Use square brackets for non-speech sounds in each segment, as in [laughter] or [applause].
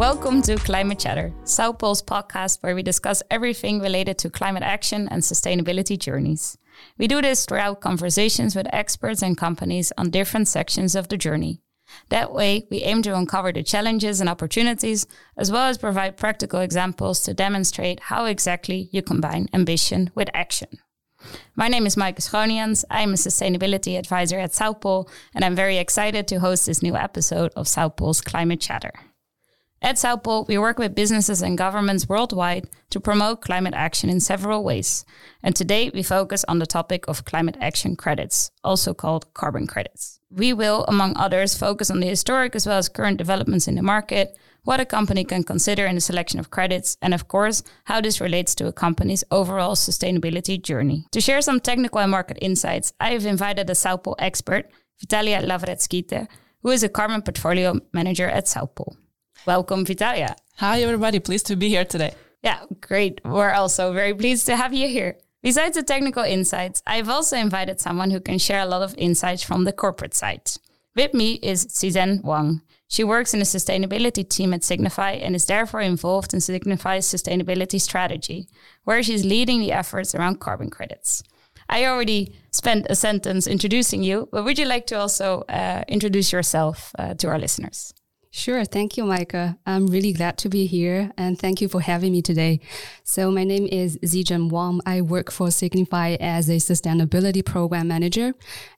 Welcome to Climate Chatter, South Pole's podcast where we discuss everything related to climate action and sustainability journeys. We do this throughout conversations with experts and companies on different sections of the journey. That way, we aim to uncover the challenges and opportunities, as well as provide practical examples to demonstrate how exactly you combine ambition with action. My name is Maaike Schonians. I'm a sustainability advisor at South Pole, and I'm very excited to host this new episode of South Pole's Climate Chatter. At South we work with businesses and governments worldwide to promote climate action in several ways. And today we focus on the topic of climate action credits, also called carbon credits. We will, among others, focus on the historic as well as current developments in the market, what a company can consider in the selection of credits, and of course, how this relates to a company's overall sustainability journey. To share some technical and market insights, I have invited a South expert, Vitalia Lavretskite, who is a carbon portfolio manager at South. Welcome, Vitalia. Hi, everybody. Pleased to be here today. Yeah, great. We're also very pleased to have you here. Besides the technical insights, I've also invited someone who can share a lot of insights from the corporate side. With me is Cizhen Wang. She works in the sustainability team at Signify and is therefore involved in Signify's sustainability strategy, where she's leading the efforts around carbon credits. I already spent a sentence introducing you, but would you like to also uh, introduce yourself uh, to our listeners? Sure. Thank you, Maaike. I'm really glad to be here and thank you for having me today. So my name is Cizhen Wang. I work for Signify as a sustainability program manager.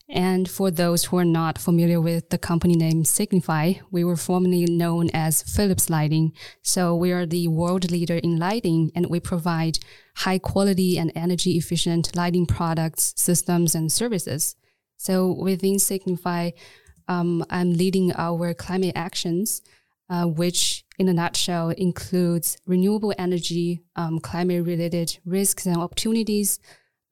And for those who are not familiar with the company name Signify, we were formerly known as Philips Lighting. So we are the world leader in lighting and we provide high quality and energy efficient lighting products, systems, and services. So within Signify, um, I'm leading our climate actions, uh, which in a nutshell includes renewable energy, um, climate related risks and opportunities,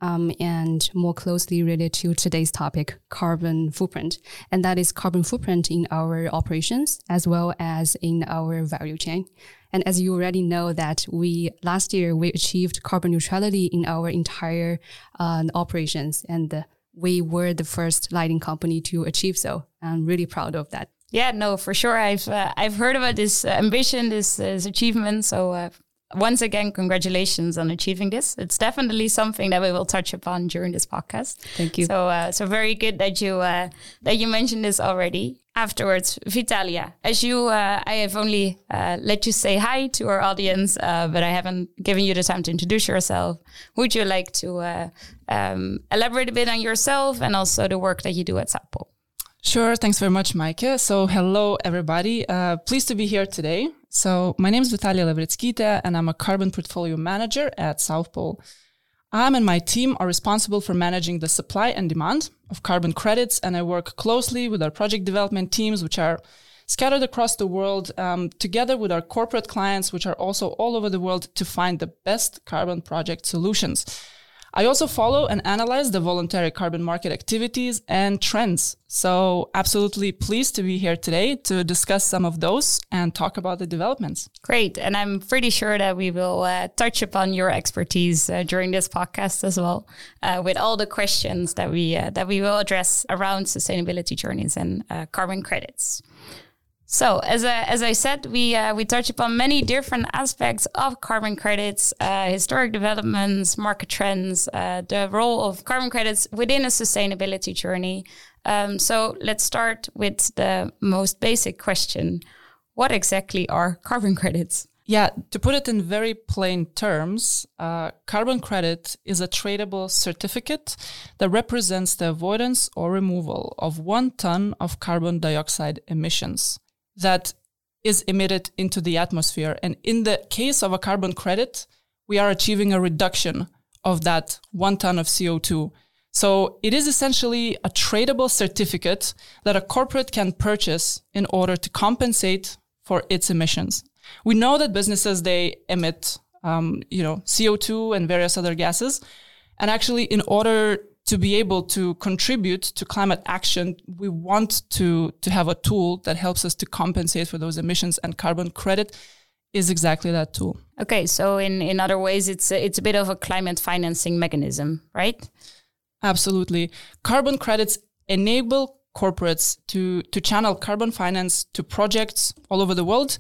um, and more closely related to today's topic, carbon footprint. And that is carbon footprint in our operations as well as in our value chain. And as you already know that we last year we achieved carbon neutrality in our entire uh, operations and we were the first lighting company to achieve so. I'm really proud of that. Yeah, no, for sure. I've uh, I've heard about this uh, ambition, this, this achievement. So uh, once again, congratulations on achieving this. It's definitely something that we will touch upon during this podcast. Thank you. So, uh, so very good that you uh, that you mentioned this already. Afterwards, Vitalia, as you, uh, I have only uh, let you say hi to our audience, uh, but I haven't given you the time to introduce yourself. Would you like to uh, um, elaborate a bit on yourself and also the work that you do at Pole? Sure. Thanks very much, Maaike. So, hello, everybody. Uh, pleased to be here today. So, my name is Vitalia Lavretskite, and I'm a carbon portfolio manager at South Pole. I'm and my team are responsible for managing the supply and demand of carbon credits, and I work closely with our project development teams, which are scattered across the world, um, together with our corporate clients, which are also all over the world, to find the best carbon project solutions. I also follow and analyze the voluntary carbon market activities and trends. So absolutely pleased to be here today to discuss some of those and talk about the developments. Great. And I'm pretty sure that we will uh, touch upon your expertise uh, during this podcast as well, uh, with all the questions that we, uh, that we will address around sustainability journeys and uh, carbon credits. So, as I, as I said, we uh, we touch upon many different aspects of carbon credits, uh, historic developments, market trends, uh, the role of carbon credits within a sustainability journey. Um, so, let's start with the most basic question: What exactly are carbon credits? Yeah, to put it in very plain terms, uh, carbon credit is a tradable certificate that represents the avoidance or removal of one ton of carbon dioxide emissions that is emitted into the atmosphere. And in the case of a carbon credit, we are achieving a reduction of that one ton of CO2. So it is essentially a tradable certificate that a corporate can purchase in order to compensate for its emissions. We know that businesses, they emit, um, you know, CO2 and various other gases. And actually, in order to be able to contribute to climate action, we want to, to have a tool that helps us to compensate for those emissions and carbon credit is exactly that tool. Okay, so in, in other ways, it's a, it's a bit of a climate financing mechanism, right? Absolutely. Carbon credits enable corporates to, to channel carbon finance to projects all over the world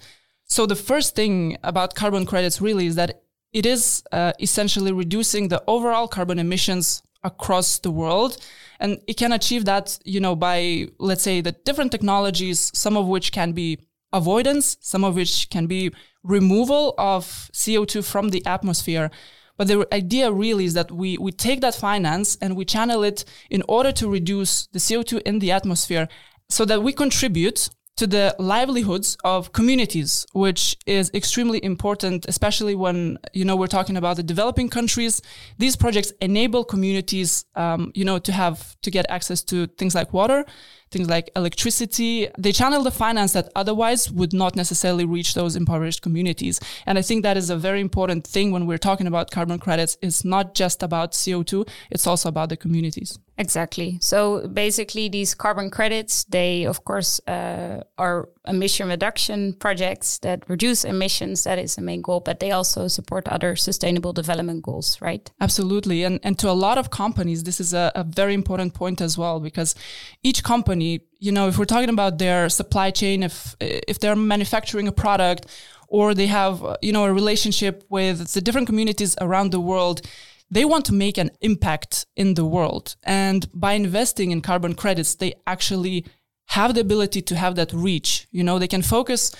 So the first thing about carbon credits really is that it is uh, essentially reducing the overall carbon emissions across the world. And it can achieve that, you know, by, let's say, the different technologies, some of which can be avoidance, some of which can be removal of CO2 from the atmosphere. But the idea really is that we, we take that finance and we channel it in order to reduce the CO2 in the atmosphere so that we contribute to the livelihoods of communities, which is extremely important, especially when, you know, we're talking about the developing countries. These projects enable communities, um, you know, to have, to get access to things like water, things like electricity. They channel the finance that otherwise would not necessarily reach those impoverished communities. And I think that is a very important thing when we're talking about carbon credits. It's not just about CO2, it's also about the communities. Exactly. So basically, these carbon credits, they of course uh, are emission reduction projects that reduce emissions. That is the main goal, but they also support other sustainable development goals, right? Absolutely. And, and to a lot of companies, this is a, a very important point as well, because each company, you know, if we're talking about their supply chain, if, if they're manufacturing a product or they have, you know, a relationship with the different communities around the world, they want to make an impact in the world. And by investing in carbon credits, they actually have the ability to have that reach. You know, they can focus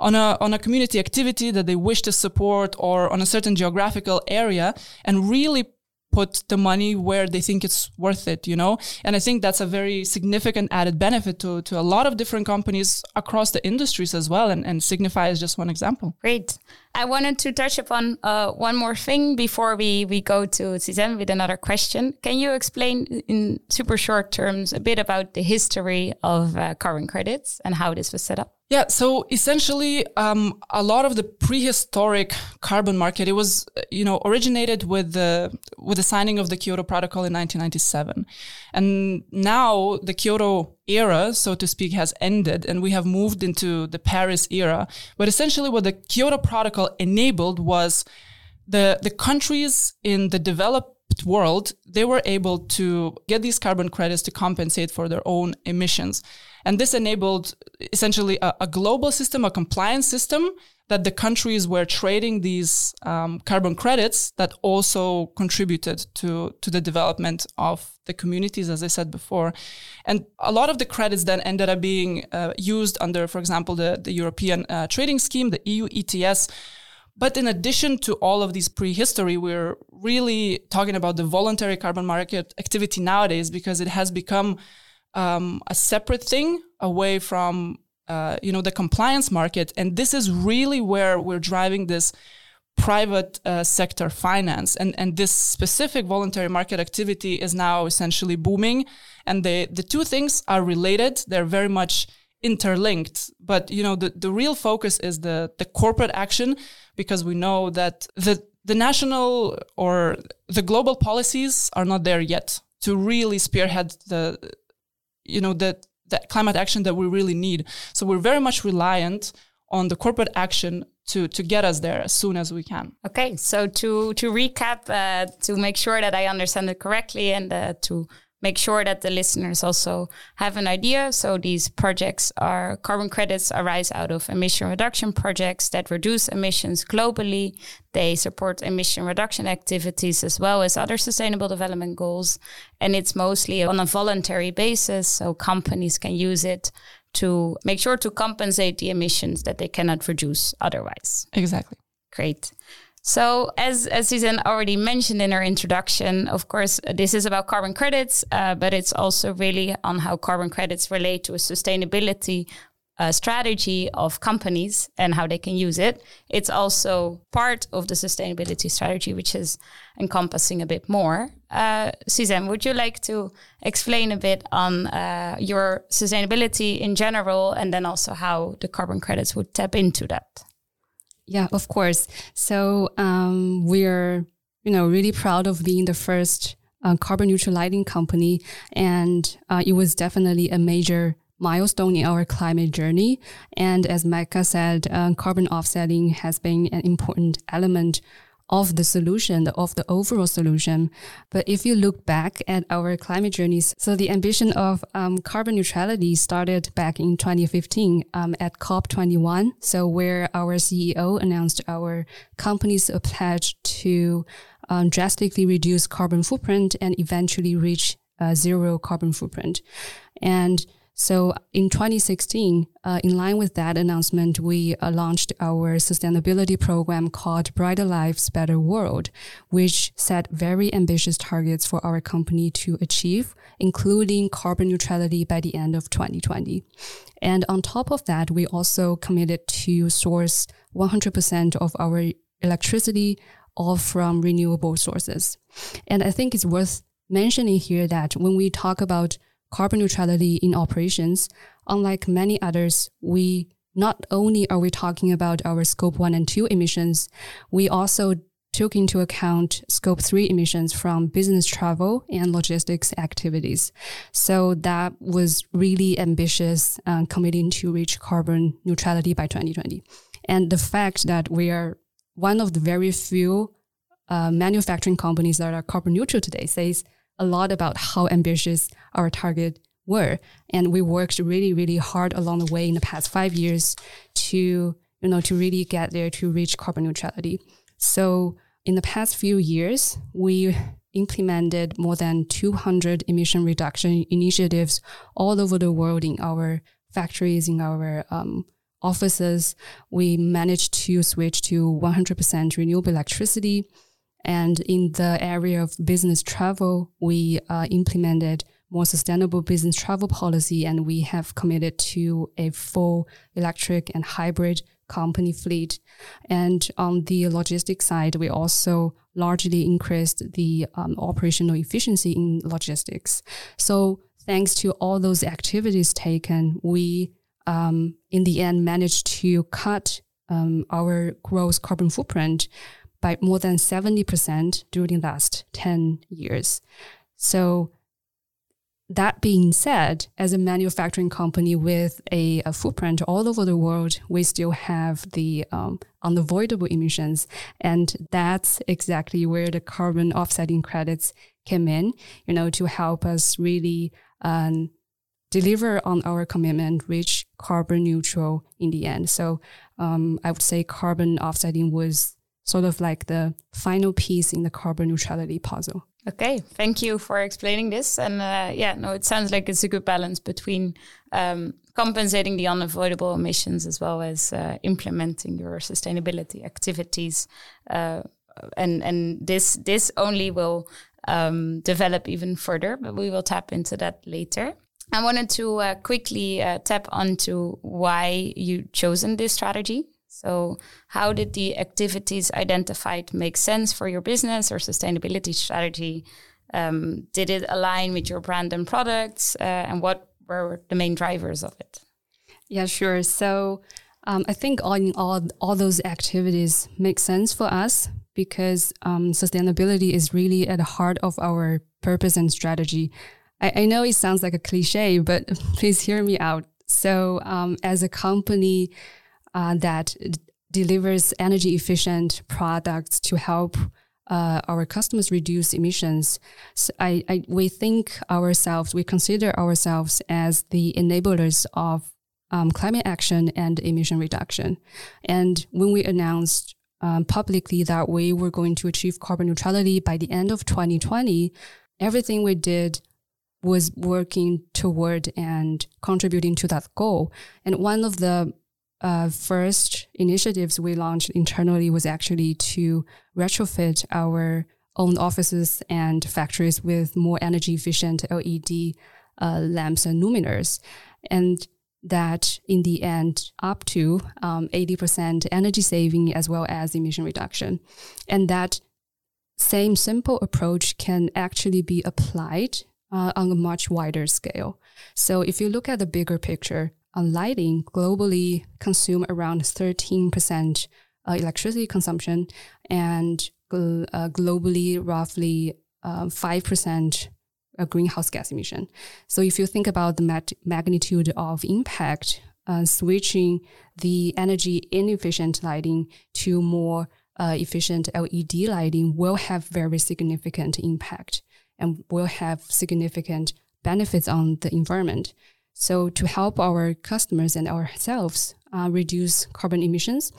on a, on a community activity that they wish to support or on a certain geographical area and really put the money where they think it's worth it, you know? And I think that's a very significant added benefit to, to a lot of different companies across the industries as well. And, and Signify is just one example. Great. I wanted to touch upon uh, one more thing before we, we go to Cizhen with another question. Can you explain in super short terms a bit about the history of uh, carbon credits and how this was set up? Yeah, so essentially, um, a lot of the prehistoric carbon market it was, you know, originated with the with the signing of the Kyoto Protocol in 1997, and now the Kyoto era, so to speak, has ended, and we have moved into the Paris era. But essentially, what the Kyoto Protocol enabled was the the countries in the developed world they were able to get these carbon credits to compensate for their own emissions and this enabled essentially a, a global system, a compliance system that the countries were trading these um, carbon credits that also contributed to, to the development of the communities, as I said before. And a lot of the credits then ended up being uh, used under, for example, the, the European uh, trading scheme, the EU ETS. But in addition to all of these prehistory, we're really talking about the voluntary carbon market activity nowadays because it has become um, a separate thing away from uh, you know the compliance market. And this is really where we're driving this private uh, sector finance. And and this specific voluntary market activity is now essentially booming. And the the two things are related. They're very much interlinked but you know the, the real focus is the the corporate action because we know that the the national or the global policies are not there yet to really spearhead the you know that that climate action that we really need. So we're very much reliant on the corporate action to to get us there as soon as we can. Okay, so to to recap, uh, to make sure that I understand it correctly, and uh, to make sure that the listeners also have an idea. So these projects are carbon credits arise out of emission reduction projects that reduce emissions globally. They support emission reduction activities as well as other sustainable development goals. And it's mostly on a voluntary basis. So companies can use it to make sure to compensate the emissions that they cannot reduce otherwise. Exactly. Great. So, as, as Susan already mentioned in her introduction, of course, this is about carbon credits, uh, but it's also really on how carbon credits relate to a sustainability uh, strategy of companies and how they can use it. It's also part of the sustainability strategy, which is encompassing a bit more. Uh, Suzanne, would you like to explain a bit on uh, your sustainability in general and then also how the carbon credits would tap into that? Yeah, of course. So um, we're you know really proud of being the first uh, carbon neutral lighting company, and uh, it was definitely a major milestone in our climate journey. And as Maaike said, uh, carbon offsetting has been an important element of the solution, of the overall solution. But if you look back at our climate journeys, so the ambition of um, carbon neutrality started back in 2015 um, at COP21. So where our CEO announced our company's pledge to um, drastically reduce carbon footprint and eventually reach uh, zero carbon footprint. And so in 2016, uh, in line with that announcement, we uh, launched our sustainability program called Brighter Lives, Better World, which set very ambitious targets for our company to achieve, including carbon neutrality by the end of 2020. And on top of that, we also committed to source 100% of our electricity all from renewable sources. And I think it's worth mentioning here that when we talk about carbon neutrality in operations, unlike many others, we not only are we talking about our scope one and two emissions, we also took into account scope three emissions from business travel and logistics activities. So that was really ambitious, uh, committing to reach carbon neutrality by 2020. And the fact that we are one of the very few uh, manufacturing companies that are carbon neutral today says a lot about how ambitious our target were. And we worked really, really hard along the way in the past five years to, you know, to really get there to reach carbon neutrality. So in the past few years, we implemented more than 200 emission reduction initiatives all over the world in our factories, in our um, offices. We managed to switch to 100% renewable electricity. And in the area of business travel, we uh, implemented more sustainable business travel policy, and we have committed to a full electric and hybrid company fleet. And on the logistics side, we also largely increased the um, operational efficiency in logistics. So thanks to all those activities taken, we um, in the end managed to cut um, our gross carbon footprint by more than 70% during the last 10 years. So that being said, as a manufacturing company with a, a, footprint all over the world, we still have the um, unavoidable emissions. And that's exactly where the carbon offsetting credits came in, you know, to help us really um, deliver on our commitment, reach carbon neutral in the end. So um, I would say carbon offsetting was sort of like the final piece in the carbon neutrality puzzle. Okay, thank you for explaining this. And uh, yeah, no, it sounds like it's a good balance between um, compensating the unavoidable emissions as well as uh, implementing your sustainability activities. Uh, and and this this only will um, develop even further, but we will tap into that later. I wanted to uh, quickly uh, tap onto why you chosen this strategy. So, how did the activities identified make sense for your business or sustainability strategy? Um, did it align with your brand and products? Uh, and what were the main drivers of it? Yeah, sure. So, um, I think all in all, all those activities make sense for us because um, sustainability is really at the heart of our purpose and strategy. I, I, know it sounds like a cliche, but [laughs] please hear me out. So, um, as a company, uh, that delivers energy efficient products to help uh, our customers reduce emissions. So I, I, we think ourselves, we consider ourselves as the enablers of um, climate action and emission reduction. And when we announced um, publicly that we were going to achieve carbon neutrality by the end of 2020, everything we did was working toward and contributing to that goal. And one of the uh, first initiatives we launched internally was actually to retrofit our own offices and factories with more energy efficient LED uh, lamps and luminaires. And that in the end, up to um, 80% energy saving as well as emission reduction. And that same simple approach can actually be applied uh, on a much wider scale. So if you look at the bigger picture, on lighting globally consume around 13% uh, electricity consumption and uh, globally roughly uh, 5% greenhouse gas emission. So if you think about the mat- magnitude of impact, uh, switching the energy inefficient lighting to more uh, efficient LED lighting will have very significant impact and will have significant benefits on the environment. So to help our customers and ourselves uh, reduce carbon emissions,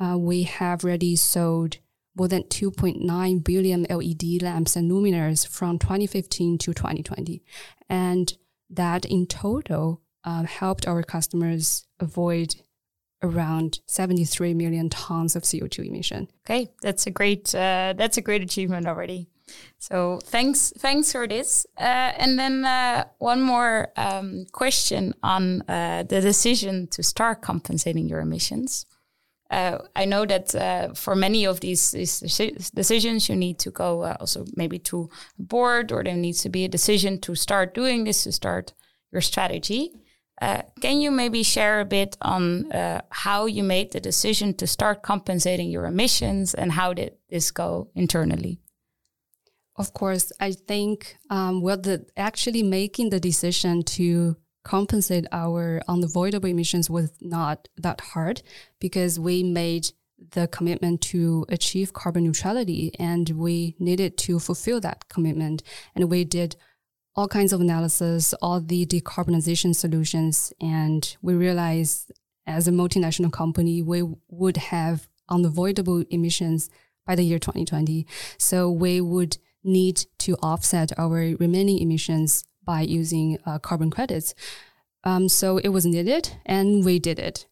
uh, we have already sold more than 2.9 billion LED lamps and luminaires from 2015 to 2020. And that in total uh, helped our customers avoid around 73 million tons of CO2 emission. Okay, that's a great uh, that's a great achievement already. So thanks thanks for this. Uh, and then uh, one more um, question on uh, the decision to start compensating your emissions. Uh, I know that uh, for many of these, these, decisions, you need to go also maybe to board, or there needs to be a decision to start doing this to start your strategy. Uh, can you maybe share a bit on uh, how you made the decision to start compensating your emissions and how did this go internally? Of course, I think um, well, the actually making the decision to compensate our unavoidable emissions was not that hard because we made the commitment to achieve carbon neutrality and we needed to fulfill that commitment and we did all kinds of analysis, all the decarbonization solutions, and we realized as a multinational company, we would have unavoidable emissions by the year 2020. So we would need to offset our remaining emissions by using uh, carbon credits. Um, so it was needed, and we did it.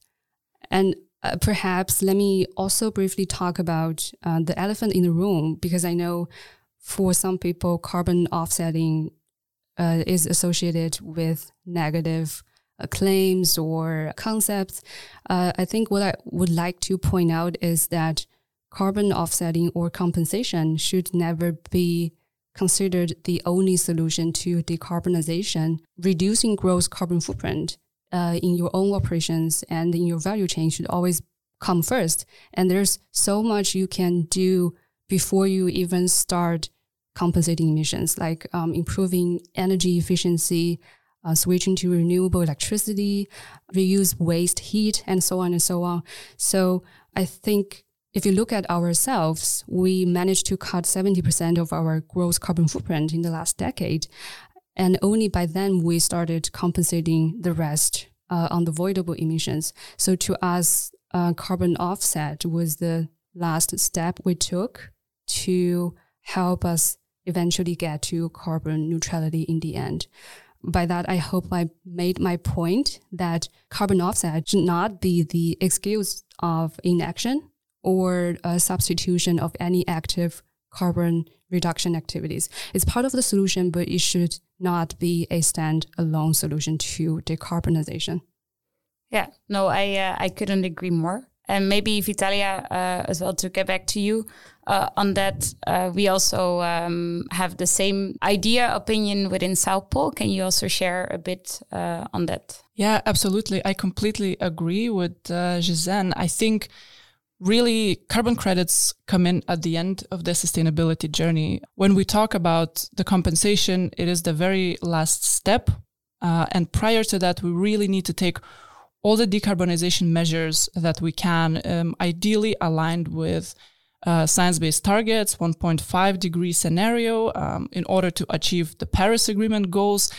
And uh, perhaps let me also briefly talk about uh, the elephant in the room, because I know for some people, carbon offsetting uh, is associated with negative uh, claims or concepts. Uh, I think what I would like to point out is that carbon offsetting or compensation should never be considered the only solution to decarbonization. Reducing gross carbon footprint uh, in your own operations and in your value chain should always come first. And there's so much you can do before you even start compensating emissions, like um, improving energy efficiency, uh, switching to renewable electricity, reuse waste heat, and so on and so on. So I think if you look at ourselves, we managed to cut 70% of our gross carbon footprint in the last decade. And only by then we started compensating the rest uh, on the avoidable emissions. So to us, uh, carbon offset was the last step we took to help us eventually get to carbon neutrality in the end. By that, I hope I made my point that carbon offset should not be the excuse of inaction or a substitution of any active carbon reduction activities. It's part of the solution, but it should not be a standalone solution to decarbonization. Yeah, no, I uh, I couldn't agree more. And maybe Vitalia uh, as well to get back to you uh, on that. Uh, we also um, have the same idea opinion within South Pole. Can you also share a bit uh, on that? Yeah, absolutely. I completely agree with uh, I think really carbon credits come in at the end of the sustainability journey. When we talk about the compensation, it is the very last step. Uh, and prior to that, we really need to take all the decarbonization measures that we can, um, ideally aligned with uh, science-based targets, 1.5 degree scenario, um, in order to achieve the Paris Agreement goals.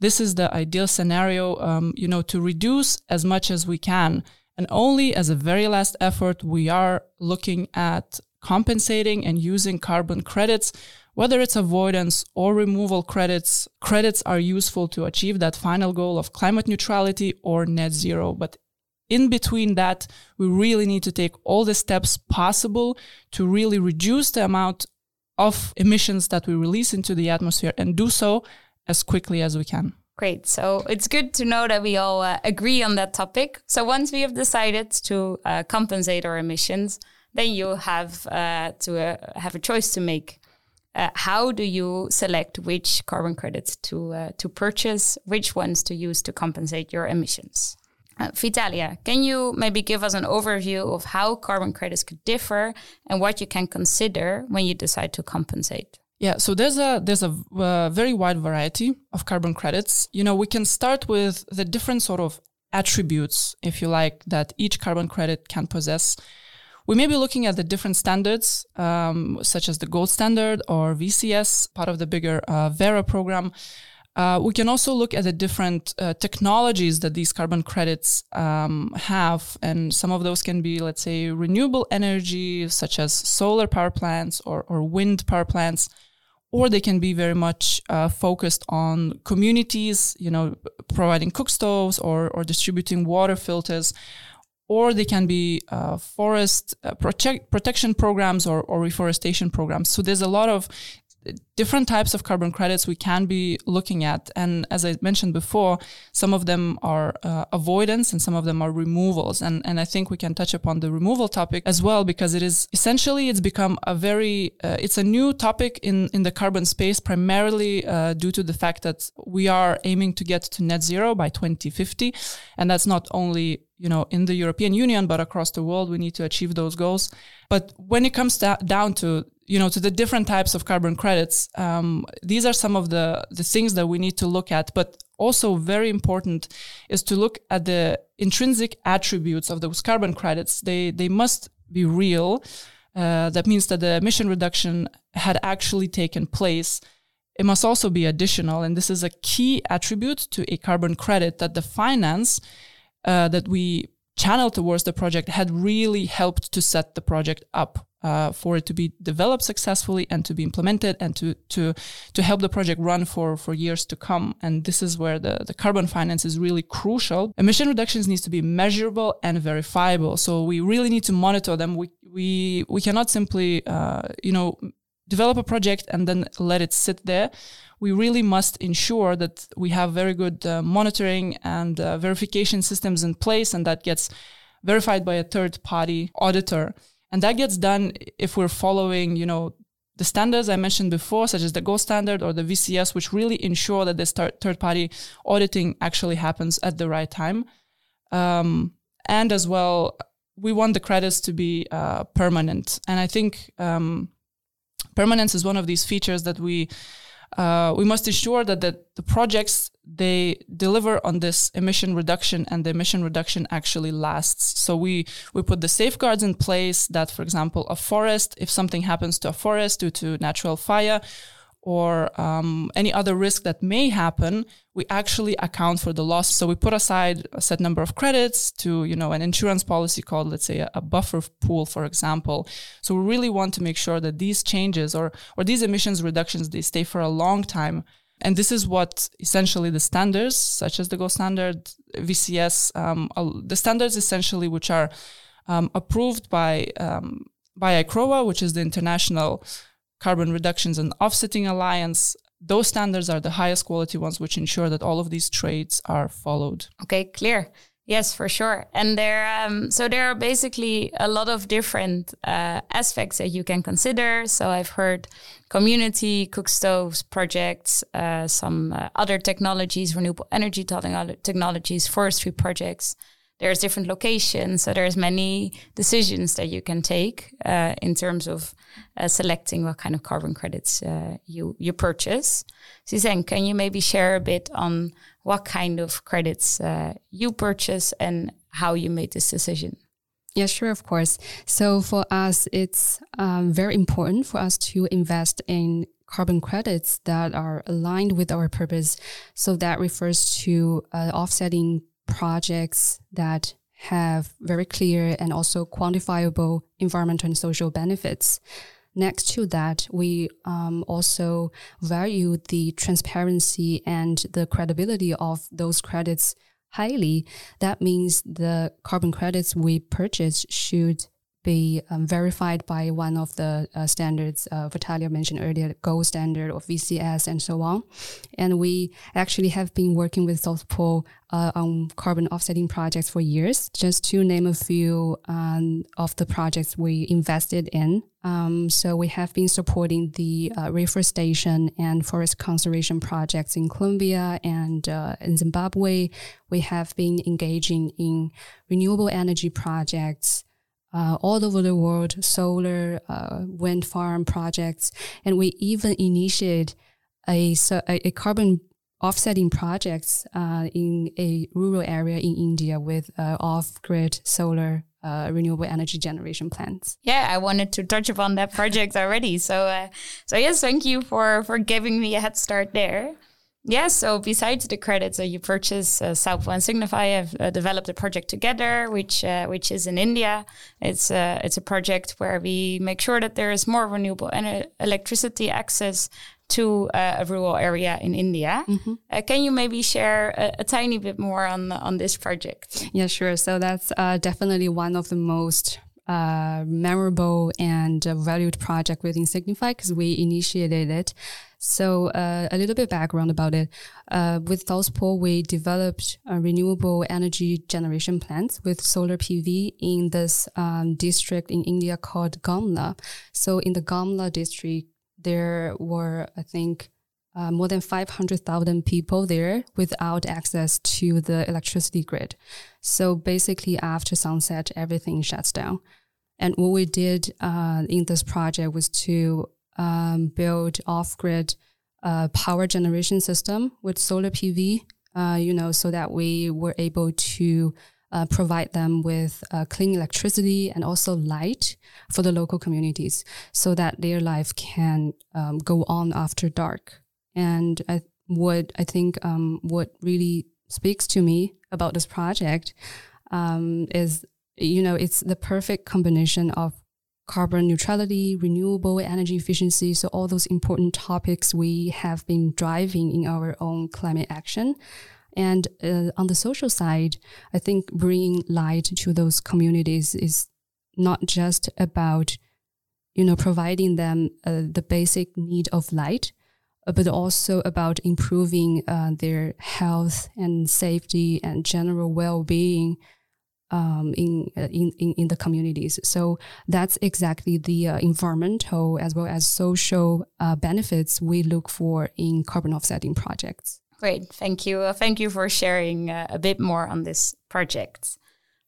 This is the ideal scenario, um, you know, to reduce as much as we can. And only as a very last effort, we are looking at compensating and using carbon credits whether it's avoidance or removal credits, credits are useful to achieve that final goal of climate neutrality or net zero. But in between that, we really need to take all the steps possible to really reduce the amount of emissions that we release into the atmosphere and do so as quickly as we can. Great. So it's good to know that we all uh, agree on that topic. So once we have decided to uh, compensate our emissions, then you have uh, to uh, have a choice to make uh, how do you select which carbon credits to uh, to purchase, which ones to use to compensate your emissions? Vitalia, can you maybe give us an overview of how carbon credits could differ and what you can consider when you decide to compensate? Yeah, so there's a there's a uh, very wide variety of carbon credits. You know, we can start with the different sort of attributes, if you like, that each carbon credit can possess we may be looking at the different standards, um, such as the gold standard or VCS, part of the bigger uh, Verra program. Uh, we can also look at the different uh, technologies that these carbon credits um, have, and some of those can be, let's say, renewable energy, such as solar power plants or, or wind power plants, or they can be very much uh, focused on communities, you know, providing cook stoves or, or distributing water filters, or they can be uh, forest uh, protect, protection programs or, or reforestation programs. So there's a lot of different types of carbon credits we can be looking at. And as I mentioned before, some of them are uh, avoidance and some of them are removals. And, and I think we can touch upon the removal topic as well, because it is essentially, it's become a very, uh, it's a new topic in, in the carbon space, primarily uh, due to the fact that we are aiming to get to net zero by 2050. And that's not only you know, in the European Union, but across the world, we need to achieve those goals. But when it comes da- down to you know to the different types of carbon credits um, these are some of the the things that we need to look at. But also very important is to look at the intrinsic attributes of those carbon credits. They they must be real. Uh, that means that the emission reduction had actually taken place. It must also be additional. And this is a key attribute to a carbon credit that the finance uh, that we channel towards the project had really helped to set the project up uh, for it to be developed successfully and to be implemented and to to to help the project run for for years to come. And this is where the the carbon finance is really crucial. Emission reductions needs to be measurable and verifiable. So we really need to monitor them. We we we cannot simply uh, you know develop a project and then let it sit there. We really must ensure that we have very good uh, monitoring and uh, verification systems in place, and that gets verified by a third party auditor. And that gets done if we're following, you know, the standards I mentioned before, such as the gold standard or the VCS, which really ensure that this third party auditing actually happens at the right time. Um, and as well, we want the credits to be uh, permanent. And I think um, permanence is one of these features that we uh, we must ensure that the, the projects they deliver on this emission reduction and the emission reduction actually lasts. So we we put the safeguards in place that for example a forest if something happens to a forest due to natural fire or um, any other risk that may happen, we actually account for the loss. So we put aside a set number of credits to, you know, an insurance policy called, let's say, a, buffer pool, for example. So we really want to make sure that these changes or or these emissions reductions they stay for a long time. And this is what essentially the standards, such as the Gold Standard, VCS, um, the standards essentially which are um, approved by um, by ICROA, which is the international Carbon Reductions and Offsetting Alliance. Those standards are the highest quality ones, which ensure that all of these trades are followed. Okay, clear. Yes, for sure. And there, um, so there are basically a lot of different uh, aspects that you can consider. So I've heard community cook stoves projects, uh, some uh, other technologies, renewable energy technologies, forestry projects there's different locations so there's many decisions that you can take uh, in terms of uh, selecting what kind of carbon credits uh, you you purchase Suzanne can you maybe share a bit on what kind of credits uh, you purchase and how you made this decision yeah, sure, of course. So for us, it's um, very important for us to invest in carbon credits that are aligned with our purpose. So that refers to uh, offsetting projects that have very clear and also quantifiable environmental and social benefits. Next to that, we um, also value the transparency and the credibility of those credits highly. That means the carbon credits we purchase should be um, verified by one of the uh, standards uh, Vitalia mentioned earlier, gold standard or VCS and so on. And we actually have been working with South Pole uh, on carbon offsetting projects for years. Just to name a few um, of the projects we invested in. Um, so we have been supporting the uh, reforestation and forest conservation projects in Colombia and uh, in Zimbabwe. We have been engaging in renewable energy projects uh, all over the world, solar, uh, wind farm projects, and we even initiate a, a, carbon offsetting projects uh, in a rural area in India with uh, off-grid solar uh, renewable energy generation plants. Yeah, I wanted to touch upon that project already. So, uh, so yes, thank you for for giving me a head start there. Yeah, so besides the credits that you purchase, uh, South and Signify have uh, developed a project together, which uh, which is in India. It's uh, it's a project where we make sure that there is more renewable en- electricity access to uh, a rural area in India. Mm-hmm. Uh, can you maybe share a, a, tiny bit more on on this project? Yeah, sure. So that's uh, definitely one of the most uh, memorable and valued project within Signify because we initiated it. So uh, a little bit background about it. Uh, with Pole, we developed renewable energy generation plants with solar PV in this um, district in India called Gumla. So in the Gumla district, there were, I think, uh, more than 500,000 people there without access to the electricity grid. So basically, after sunset, everything shuts down. And what we did uh, in this project was to um, build off-grid uh, power generation system with solar PV. Uh, you know, so that we were able to uh, provide them with uh, clean electricity and also light for the local communities so that their life can um, go on after dark. And I, what I think um, what really speaks to me about this project um, is, you know, it's the perfect combination of carbon neutrality, renewable energy efficiency. So all those important topics we have been driving in our own climate action. And uh, on the social side, I think bringing light to those communities is not just about, you know, providing them uh, the basic need of light, but also about improving uh, their health and safety and general well-being um, in, uh, in, in in the communities. So that's exactly the uh, environmental as well as social benefits we look for in carbon offsetting projects. Great, thank you. Uh, thank you for sharing uh, a bit more on this project.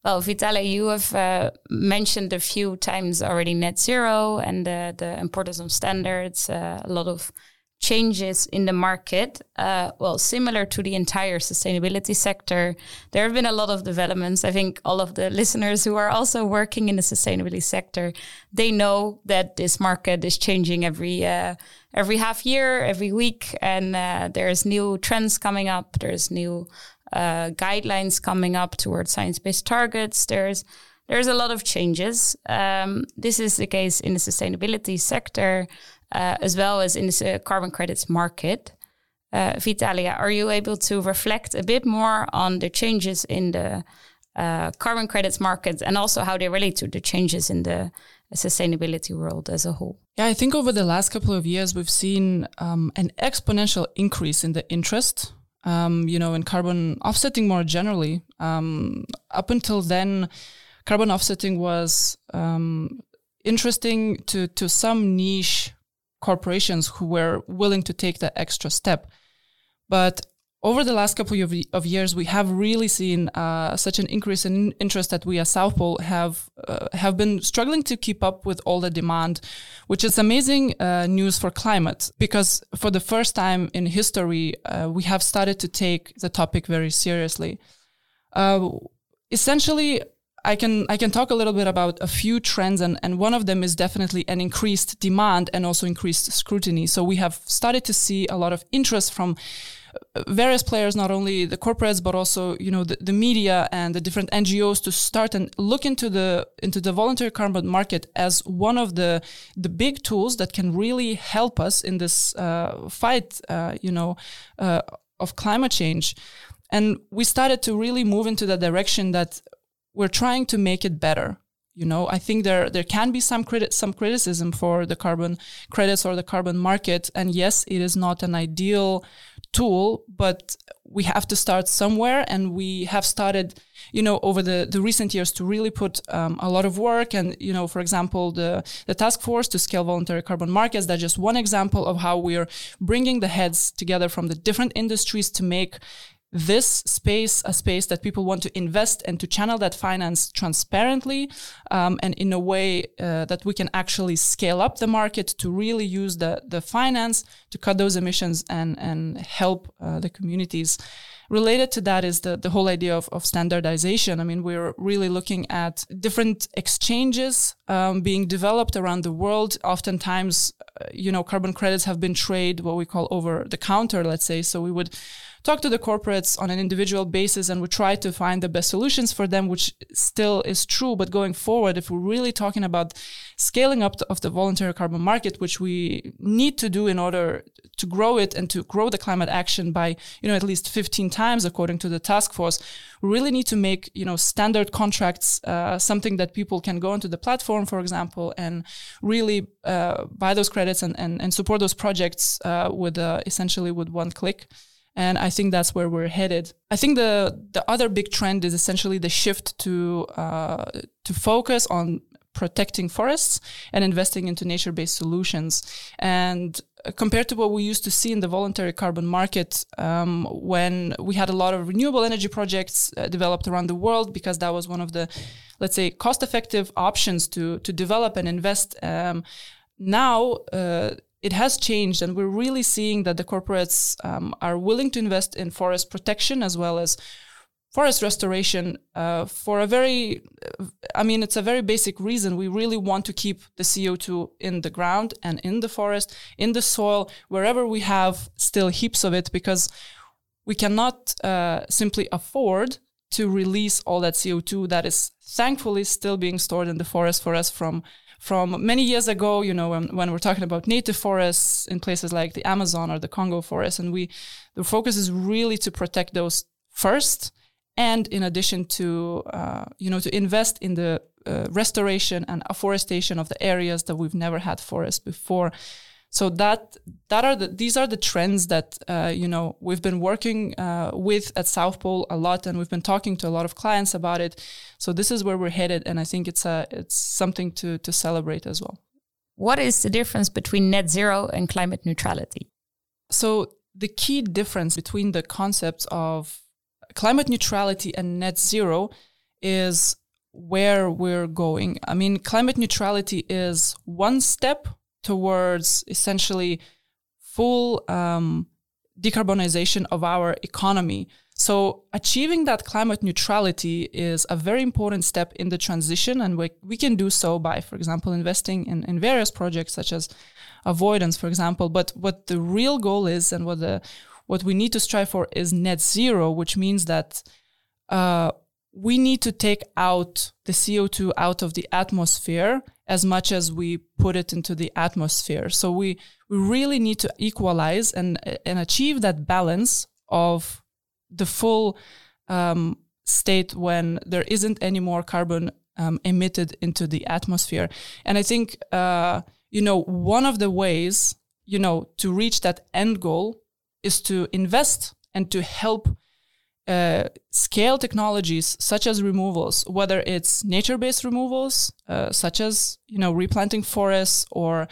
Well, Vitale, you have uh, mentioned a few times already net zero and the importance of standards, uh, a lot of changes in the market. Uh, well, similar to the entire sustainability sector, there have been a lot of developments. I think all of the [laughs] listeners who are also working in the sustainability sector, they know that this market is changing every uh, every half year, every week, and uh, there's new trends coming up. There's new uh, guidelines coming up towards science-based targets. There's there's a lot of changes. Um, this is the case in the sustainability sector as well as in the carbon credits market. Uh, Vitalia, are you able to reflect a bit more on the changes in the uh, carbon credits market and also how they relate to the changes in the sustainability world as a whole? Yeah, I think over the last couple of years, we've seen um, an exponential increase in the interest, um, you know, in carbon offsetting more generally. Um, up until then, carbon offsetting was um, interesting to, to some niche corporations who were willing to take that extra step. But over the last couple of, of years, we have really seen uh, such an increase in interest that we as South Pole have uh, have been struggling to keep up with all the demand, which is amazing uh, news for climate because for the first time in history, uh, we have started to take the topic very seriously. Uh, essentially, I can I can talk a little bit about a few trends, and, and one of them is definitely an increased demand and also increased scrutiny. So we have started to see a lot of interest from uh, various players, not only the corporates, but also you know the, the media and the different NGOs to start and look into the into the voluntary carbon market as one of the the big tools that can really help us in this uh, fight, uh, you know, uh, of climate change. And we started to really move into the direction that we're trying to make it better. You know, I think there there can be some criti- some criticism for the carbon credits or the carbon market, and yes, it is not an ideal tool, but we have to start somewhere, and we have started, you know, over the the recent years to really put um, a lot of work, and you know, for example, the the task force to scale voluntary carbon markets. That's just one example of how we are bringing the heads together from the different industries to make this space a space that people want to invest and to channel that finance transparently um, and in a way uh, that we can actually scale up the market to really use the, the finance to cut those emissions and, and help uh, the communities related to that is the, the whole idea of, of standardization. I mean, we're really looking at different exchanges um, being developed around the world. Oftentimes, uh, you know, carbon credits have been traded what we call over the counter, let's say. So we would talk to the corporates on an individual basis and we try to find the best solutions for them, which still is true. But going forward, if we're really talking about scaling up of the voluntary carbon market, which we need to do in order to grow it and to grow the climate action by, you know, at least 15 times, according to the task force, we really need to make, you know, standard contracts, uh, something that people can go onto the platform, for example, and really uh, buy those credits and, and, and support those projects uh, with uh, essentially with one click and I think that's where we're headed. I think the the other big trend is essentially the shift to uh, to focus on protecting forests and investing into nature-based solutions. And compared to what we used to see in the voluntary carbon market, um, when we had a lot of renewable energy projects uh, developed around the world, because that was one of the, let's say, cost-effective options to to develop and invest. Um, now uh, it has changed, and we're really seeing that the corporates um, are willing to invest in forest protection as well as forest restoration uh, for a very, I mean, it's a very basic reason. We really want to keep the CO2 in the ground and in the forest, in the soil, wherever we have still heaps of it, because we cannot uh, simply afford to release all that CO2 that is thankfully still being stored in the forest for us from from many years ago, you know, when, when, we're talking about native forests in places like the Amazon or the Congo forest, and we, the focus is really to protect those first, and in addition to, uh, you know, to invest in the uh, restoration and afforestation of the areas that we've never had forests before. So that that are the these are the trends that uh, you know we've been working uh, with at South Pole a lot, and we've been talking to a lot of clients about it. So this is where we're headed, and I think it's a it's something to to celebrate as well. What is the difference between net zero and climate neutrality? So the key difference between the concepts of climate neutrality and net zero is where we're going. I mean, climate neutrality is one step towards essentially full um, decarbonization of our economy. So achieving that climate neutrality is a very important step in the transition. And we, we can do so by, for example, investing in, in various projects such as avoidance, for example. But what the real goal is and what the what we need to strive for is net zero, which means that uh, we need to take out the CO2 out of the atmosphere as much as we put it into the atmosphere. So we, we really need to equalize and, and achieve that balance of the full um, state when there isn't any more carbon um, emitted into the atmosphere. And I think, uh, you know, one of the ways, you know, to reach that end goal is to invest and to help uh, scale technologies such as removals, whether it's nature-based removals, uh, such as you know replanting forests or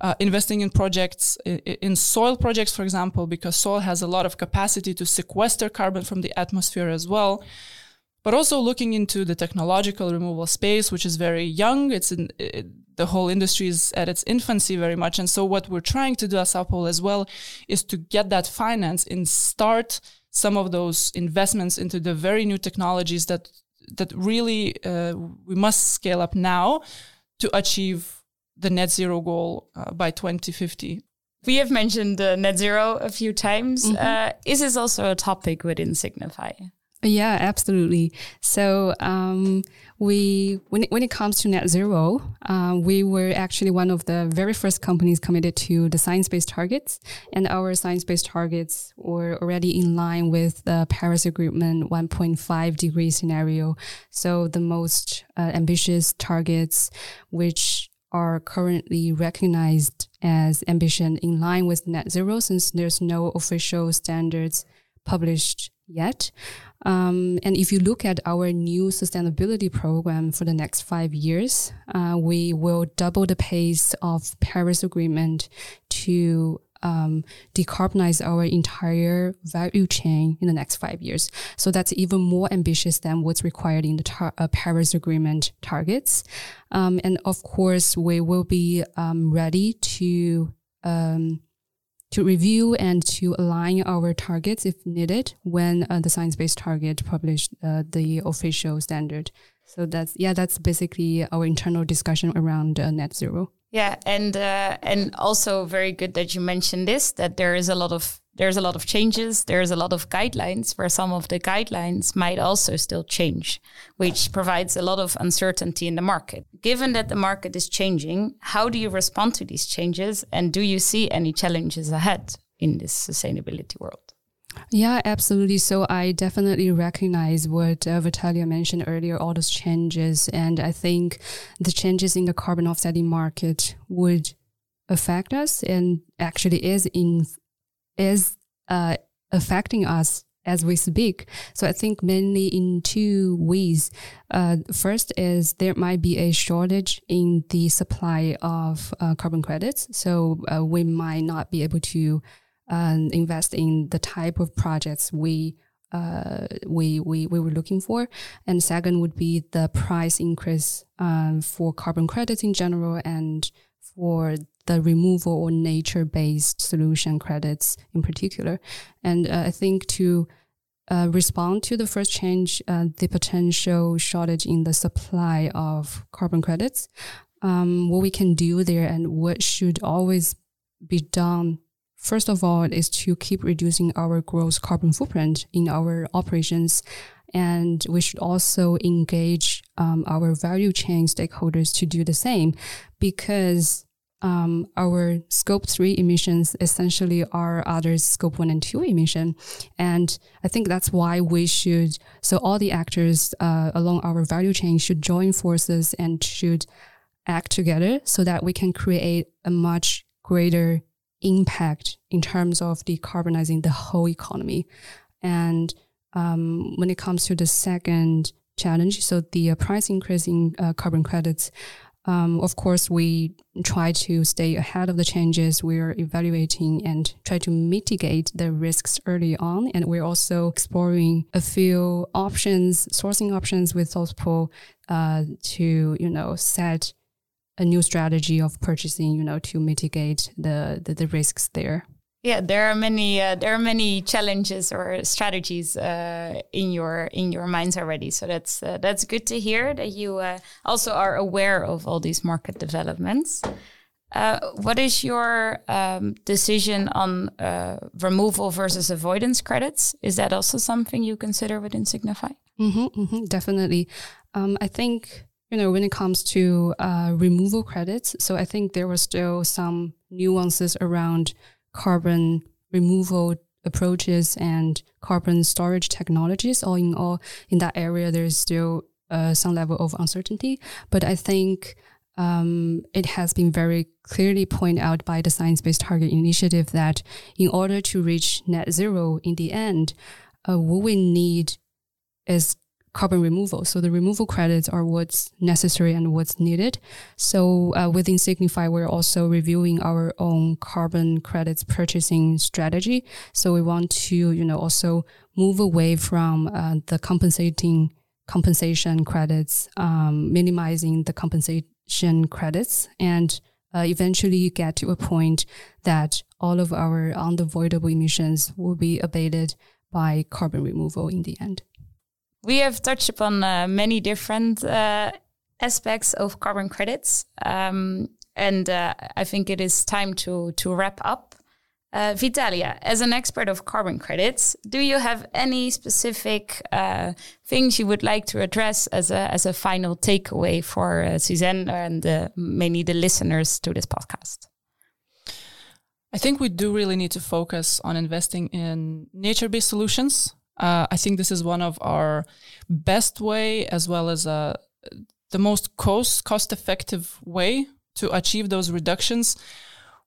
uh, investing in projects in, soil projects, for example, because soil has a lot of capacity to sequester carbon from the atmosphere as well. But also looking into the technological removal space, which is very young. It's in, it, the whole industry is at its infancy very much, and so what we're trying to do at Pole as well is to get that finance and start some of those investments into the very new technologies that that really uh, we must scale up now to achieve the net zero goal uh, by 2050. We have mentioned uh, net zero a few times. Mm -hmm. is this also a topic within Signify? Yeah, absolutely. So um, we, when it, when it comes to net zero, uh, we were actually one of the very first companies committed to the science-based targets, and our science-based targets were already in line with the Paris Agreement 1.5 degree scenario. So the most uh, ambitious targets, which are currently recognized as ambition in line with net zero, since there's no official standards published yet. Um, and if you look at our new sustainability program for the next five years, uh, we will double the pace of Paris Agreement to um, decarbonize our entire value chain in the next five years. So that's even more ambitious than what's required in the tar- uh, Paris Agreement targets. Um, and of course, we will be um, ready to um, to review and to align our targets if needed when uh, the science-based target published uh, the official standard. So that's yeah, that's basically our internal discussion around uh, net zero. Yeah, and uh, and also very good that you mentioned this that there is a lot of there's a lot of changes. There's a lot of guidelines where some of the guidelines might also still change, which provides a lot of uncertainty in the market. Given that the market is changing, how do you respond to these changes, and do you see any challenges ahead in this sustainability world? Yeah, absolutely. So I definitely recognize what uh, Vitalia mentioned earlier, all those changes. And I think the changes in the carbon offsetting market would affect us and actually is in is uh, affecting us as we speak. So I think mainly in two ways. Uh, first is there might be a shortage in the supply of uh, carbon credits. So uh, we might not be able to and invest in the type of projects we uh, we, we, we were looking for. And second would be the price increase um, for carbon credits in general and for the removal or nature based solution credits in particular. And uh, I think to uh, respond to the first change, uh, the potential shortage in the supply of carbon credits, um, what we can do there and what should always be done First of all, is to keep reducing our gross carbon footprint in our operations. And we should also engage um, our value chain stakeholders to do the same because um, our scope three emissions essentially are others scope one and two emission. And I think that's why we should, so all the actors uh, along our value chain should join forces and should act together so that we can create a much greater impact in terms of decarbonizing the whole economy. And um, when it comes to the second challenge, so the uh, price increase in uh, carbon credits, um, of course, we try to stay ahead of the changes. We're evaluating and try to mitigate the risks early on. And we're also exploring a few options, sourcing options with South Pole uh, to, you know, set a new strategy of purchasing, you know, to mitigate the the, the risks there. Yeah, there are many uh, there are many challenges or strategies uh, in your in your minds already. So that's uh, that's good to hear that you uh, also are aware of all these market developments. Uh, what is your um, decision on uh, removal versus avoidance credits? Is that also something you consider within Signify? Mm -hmm, mm -hmm, definitely. Um, I think you know, when it comes to uh, removal credits, so I think there were still some nuances around carbon removal approaches and carbon storage technologies. All in all, in that area, there's still uh, some level of uncertainty. But I think um, it has been very clearly pointed out by the Science Based Target Initiative that in order to reach net zero in the end, uh, what we need is carbon removal. So the removal credits are what's necessary and what's needed. So uh, within Signify, we're also reviewing our own carbon credits purchasing strategy. So we want to, you know, also move away from uh, the compensating compensation credits, um, minimizing the compensation credits, and uh, eventually get to a point that all of our unavoidable emissions will be abated by carbon removal in the end. We have touched upon uh, many different uh, aspects of carbon credits, um, and uh, I think it is time to to wrap up. Uh, Vitalia, as an expert of carbon credits, do you have any specific uh, things you would like to address as a as a final takeaway for uh, Suzanne and mainly the listeners to this podcast? I think we do really need to focus on investing in nature-based solutions uh, I think this is one of our best way, as well as uh, the most cost cost effective way to achieve those reductions.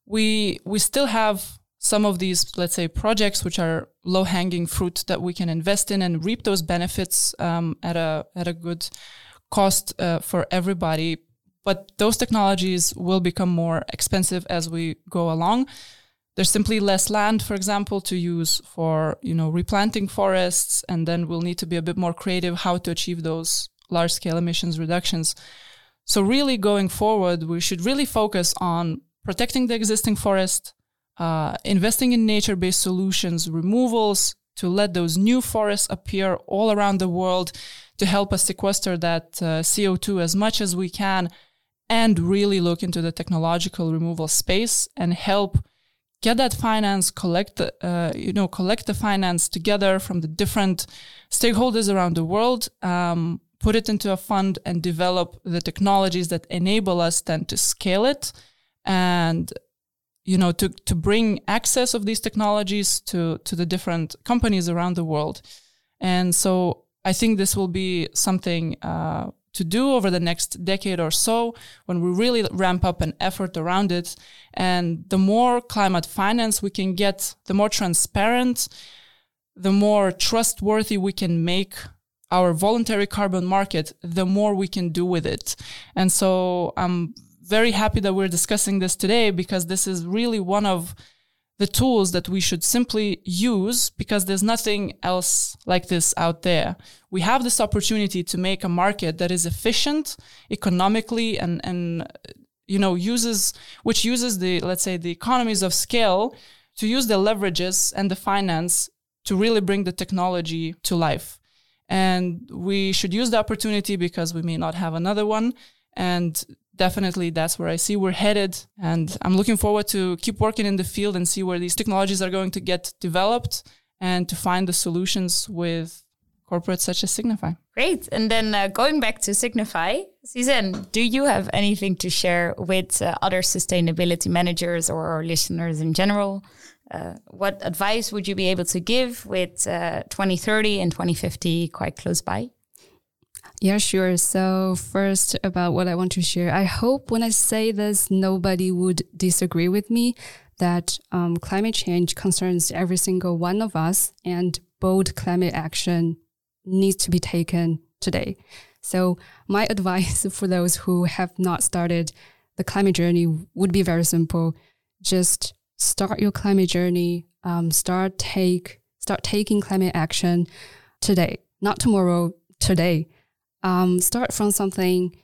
We we still have some of these, let's say, projects which are low hanging fruit that we can invest in and reap those benefits um, at a at a good cost uh, for everybody. But those technologies will become more expensive as we go along there's simply less land, for example, to use for, you know, replanting forests. And then we'll need to be a bit more creative how to achieve those large scale emissions reductions. So really going forward, we should really focus on protecting the existing forest, uh, investing in nature based solutions, removals to let those new forests appear all around the world to help us sequester that uh, CO2 as much as we can and really look into the technological removal space and help get that finance, collect the, uh, you know, collect the finance together from the different stakeholders around the world, um, put it into a fund and develop the technologies that enable us then to scale it and you know to to bring access of these technologies to to the different companies around the world. And so i think this will be something uh, to do over the next decade or so when we really ramp up an effort around it. And the more climate finance we can get, the more transparent, the more trustworthy we can make our voluntary carbon market, the more we can do with it. And so I'm very happy that we're discussing this today because this is really one of the tools that we should simply use because there's nothing else like this out there. We have this opportunity to make a market that is efficient economically and, and you know, uses, which uses the, let's say, the economies of scale to use the leverages and the finance to really bring the technology to life. And we should use the opportunity because we may not have another one. And definitely that's where I see we're headed. And I'm looking forward to keep working in the field and see where these technologies are going to get developed and to find the solutions with corporates such as Signify. Great. And then uh, going back to Signify, Suzanne, do you have anything to share with uh, other sustainability managers or listeners in general? Uh, what advice would you be able to give with uh, 2030 and 2050 quite close by? Yeah, sure. So, first, about what I want to share. I hope when I say this, nobody would disagree with me that um, climate change concerns every single one of us, and bold climate action needs to be taken today. So, my [laughs] advice for those who have not started the climate journey would be very simple. Just start your climate journey. Um, start take start taking climate action today, not tomorrow. Today um, start from something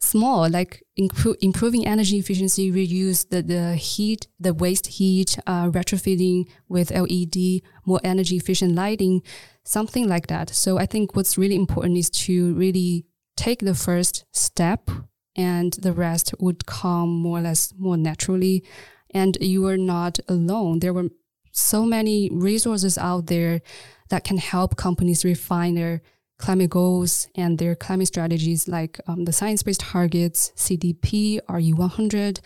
small, like improve, improving energy efficiency, reduce the, the heat, the waste heat, uh, retrofitting with LED, more energy efficient lighting, something like that. So I think what's really important is to really take the first step and the rest would come more or less more naturally. And you are not alone. There were so many resources out there that can help companies refine their climate goals and their climate strategies like um, the science based targets, CDP, RE100,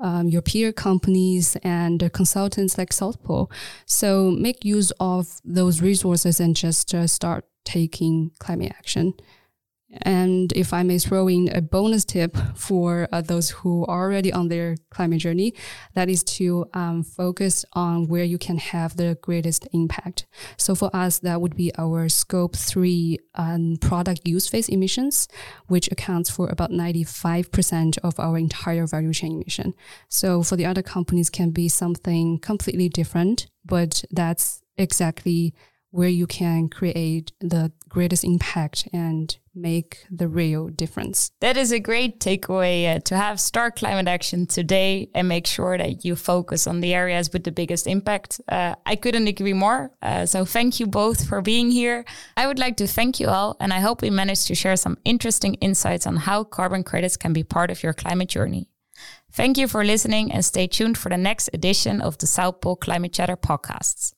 um, your peer companies and consultants like South Pole. So make use of those resources and just uh, start taking climate action. And if I may throw in a bonus tip for uh, those who are already on their climate journey, that is to um, focus on where you can have the greatest impact. So for us, that would be our scope three um, product use phase emissions, which accounts for about 95% of our entire value chain emission. So for the other companies can be something completely different, but that's exactly where you can create the greatest impact and make the real difference. That is a great takeaway uh, to have start climate action today and make sure that you focus on the areas with the biggest impact. Uh, I couldn't agree more. Uh, so thank you both for being here. I would like to thank you all, and I hope we managed to share some interesting insights on how carbon credits can be part of your climate journey. Thank you for listening and stay tuned for the next edition of the South Pole Climate Chatter podcasts.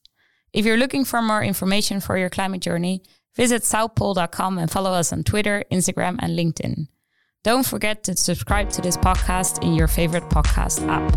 If you're looking for more information for your climate journey, visit southpole.com and follow us on Twitter, Instagram, and LinkedIn. Don't forget to subscribe to this podcast in your favorite podcast app.